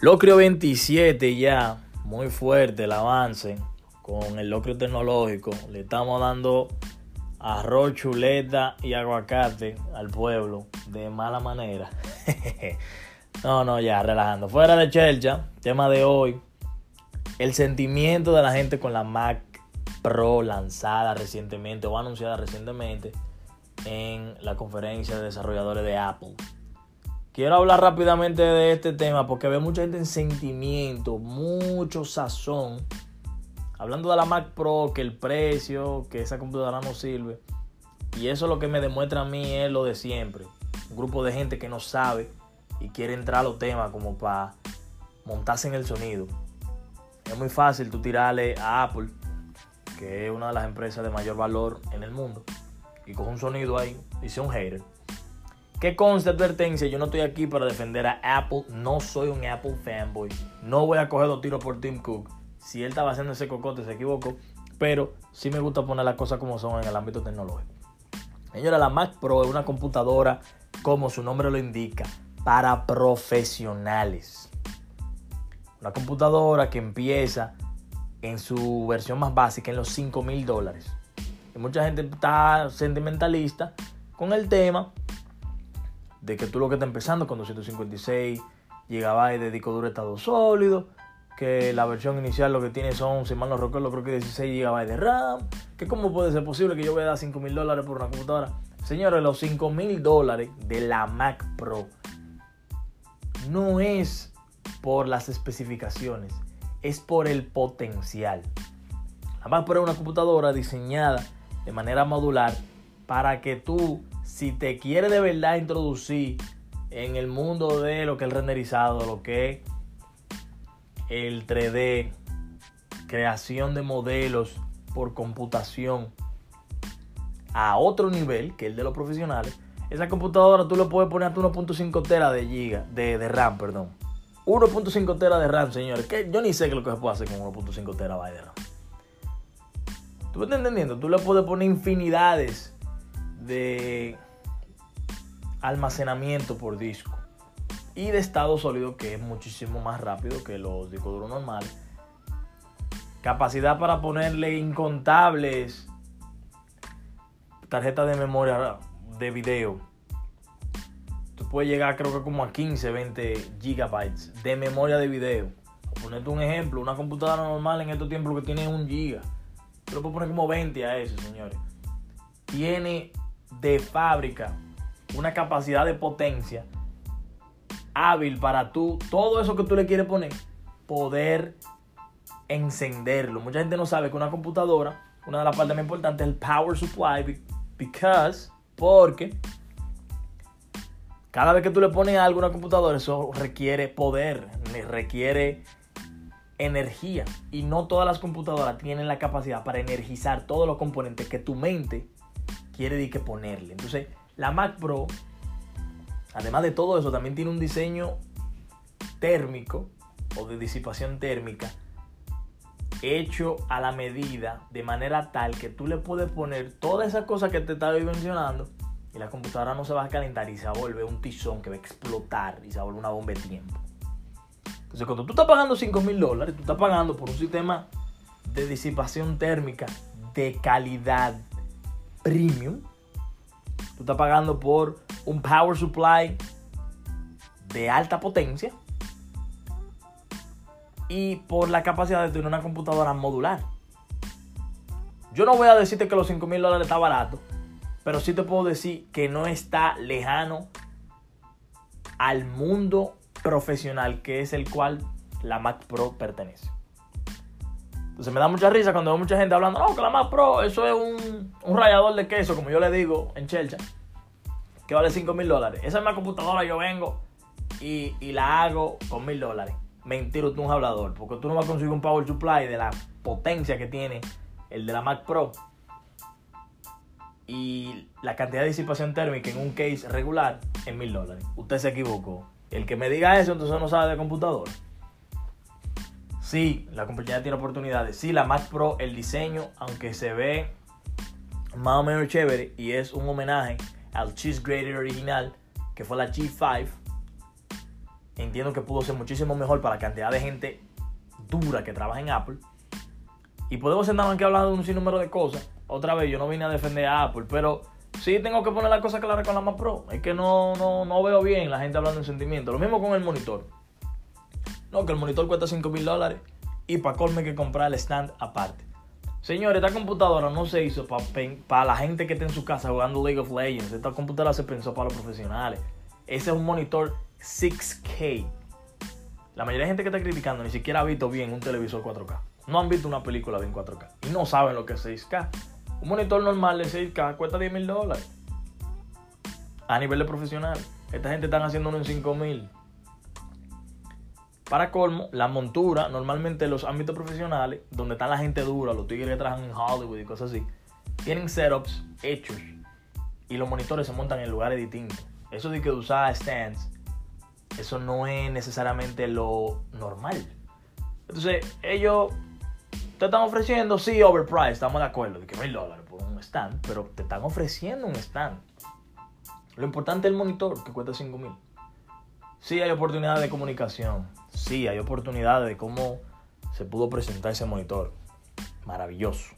Locrio 27 ya, muy fuerte el avance con el locrio tecnológico. Le estamos dando arroz, chuleta y aguacate al pueblo de mala manera. no, no, ya, relajando. Fuera de Chelcha, tema de hoy, el sentimiento de la gente con la Mac Pro lanzada recientemente o anunciada recientemente en la conferencia de desarrolladores de Apple. Quiero hablar rápidamente de este tema porque veo mucha gente en sentimiento, mucho sazón. Hablando de la Mac Pro, que el precio, que esa computadora no sirve. Y eso lo que me demuestra a mí es lo de siempre. Un grupo de gente que no sabe y quiere entrar a los temas como para montarse en el sonido. Es muy fácil tú tirarle a Apple, que es una de las empresas de mayor valor en el mundo, y coge un sonido ahí y sea un hater. ¿Qué consta advertencia? Yo no estoy aquí para defender a Apple. No soy un Apple fanboy. No voy a coger los tiros por Tim Cook. Si él estaba haciendo ese cocote, se equivocó. Pero sí me gusta poner las cosas como son en el ámbito tecnológico. Señora, la Mac Pro es una computadora, como su nombre lo indica, para profesionales. Una computadora que empieza en su versión más básica en los 5 mil dólares. Y mucha gente está sentimentalista con el tema de que tú lo que estás empezando con 256 GB de disco duro estado sólido, que la versión inicial lo que tiene son, si mal no recuerdo, creo que 16 GB de RAM, que cómo puede ser posible que yo voy a dar 5 mil dólares por una computadora. Señores, los 5 mil dólares de la Mac Pro no es por las especificaciones, es por el potencial. La Mac Pro es una computadora diseñada de manera modular para que tú si te quiere de verdad introducir en el mundo de lo que es el renderizado, lo que es el 3D, creación de modelos por computación a otro nivel que el de los profesionales, esa computadora tú le puedes poner hasta 1.5 tera de giga, de, de, RAM, perdón. 1.5 tera de RAM, señores. Que yo ni sé qué lo que se puede hacer con 1.5 tera de RAM. ¿Tú me estás entendiendo? Tú le puedes poner infinidades de almacenamiento por disco y de estado sólido que es muchísimo más rápido que los discos duros normales. Capacidad para ponerle incontables tarjetas de memoria de video. Tú puedes llegar creo que como a 15, 20 gigabytes de memoria de video. Ponerte un ejemplo, una computadora normal en estos tiempos que tiene un giga. Tú le puedes poner como 20 a eso, señores. Tiene de fábrica una capacidad de potencia hábil para tú, todo eso que tú le quieres poner, poder encenderlo. Mucha gente no sabe que una computadora, una de las partes más importantes es el power supply, because, porque cada vez que tú le pones algo a una computadora, eso requiere poder, requiere energía. Y no todas las computadoras tienen la capacidad para energizar todos los componentes que tu mente quiere que ponerle. Entonces, la Mac Pro, además de todo eso, también tiene un diseño térmico o de disipación térmica hecho a la medida de manera tal que tú le puedes poner todas esas cosas que te estaba mencionando y la computadora no se va a calentar y se volver un tizón que va a explotar y se volver una bomba de tiempo. Entonces, cuando tú estás pagando 5 mil dólares, tú estás pagando por un sistema de disipación térmica de calidad premium, Tú estás pagando por un power supply de alta potencia y por la capacidad de tener una computadora modular. Yo no voy a decirte que los 5 mil dólares está barato, pero sí te puedo decir que no está lejano al mundo profesional que es el cual la Mac Pro pertenece. Entonces me da mucha risa cuando veo mucha gente hablando, no, que la Mac Pro, eso es un, rallador de queso, como yo le digo en Chelcha, que vale 5 mil dólares. Esa es mi computadora, yo vengo y, la hago con mil dólares. Mentira, tú un hablador, porque tú no vas a conseguir un power supply de la potencia que tiene el de la Mac Pro y la cantidad de disipación térmica en un case regular en mil dólares. Usted se equivocó. El que me diga eso, entonces no sabe de computador. Sí, la compañía tiene oportunidades. Sí, la Mac Pro, el diseño, aunque se ve más o menos chévere y es un homenaje al Cheese Grater original, que fue la G5, entiendo que pudo ser muchísimo mejor para la cantidad de gente dura que trabaja en Apple. Y podemos sentarnos aquí hablando de un sinnúmero de cosas. Otra vez, yo no vine a defender a Apple, pero sí tengo que poner la cosa clara con la Mac Pro. Es que no, no, no veo bien la gente hablando en sentimiento. Lo mismo con el monitor. No, que el monitor cuesta 5 mil dólares y para colme que comprar el stand aparte. Señores, esta computadora no se hizo para la gente que está en su casa jugando League of Legends. Esta computadora se pensó para los profesionales. Ese es un monitor 6K. La mayoría de gente que está criticando ni siquiera ha visto bien un televisor 4K. No han visto una película bien 4K. Y no saben lo que es 6K. Un monitor normal de 6K cuesta 10 mil dólares. A nivel de profesional. Esta gente están haciendo uno en 5 mil. Para colmo, la montura, normalmente en los ámbitos profesionales, donde está la gente dura, los tigres que trabajan en Hollywood y cosas así, tienen setups hechos y los monitores se montan en lugares distintos. Eso de que usar stands, eso no es necesariamente lo normal. Entonces, ellos te están ofreciendo, sí, overpriced, estamos de acuerdo, de que mil dólares por un stand, pero te están ofreciendo un stand. Lo importante es el monitor, que cuesta 5 mil. Sí hay oportunidades de comunicación, sí hay oportunidades de cómo se pudo presentar ese monitor. Maravilloso,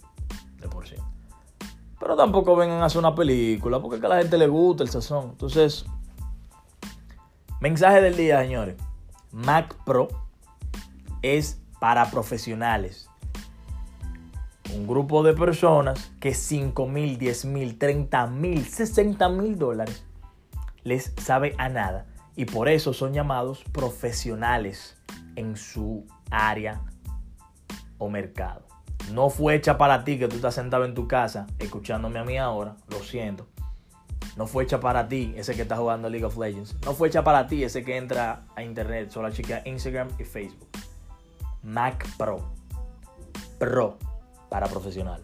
de por sí. Pero tampoco vengan a hacer una película, porque a la gente le gusta el sazón. Entonces, mensaje del día, señores. Mac Pro es para profesionales. Un grupo de personas que 5 mil, 10 mil, 30 mil, 60 mil dólares les sabe a nada y por eso son llamados profesionales en su área o mercado. No fue hecha para ti que tú estás sentado en tu casa escuchándome a mí ahora, lo siento. No fue hecha para ti ese que está jugando League of Legends. No fue hecha para ti ese que entra a internet, solo chica Instagram y Facebook. Mac Pro. Pro para profesional.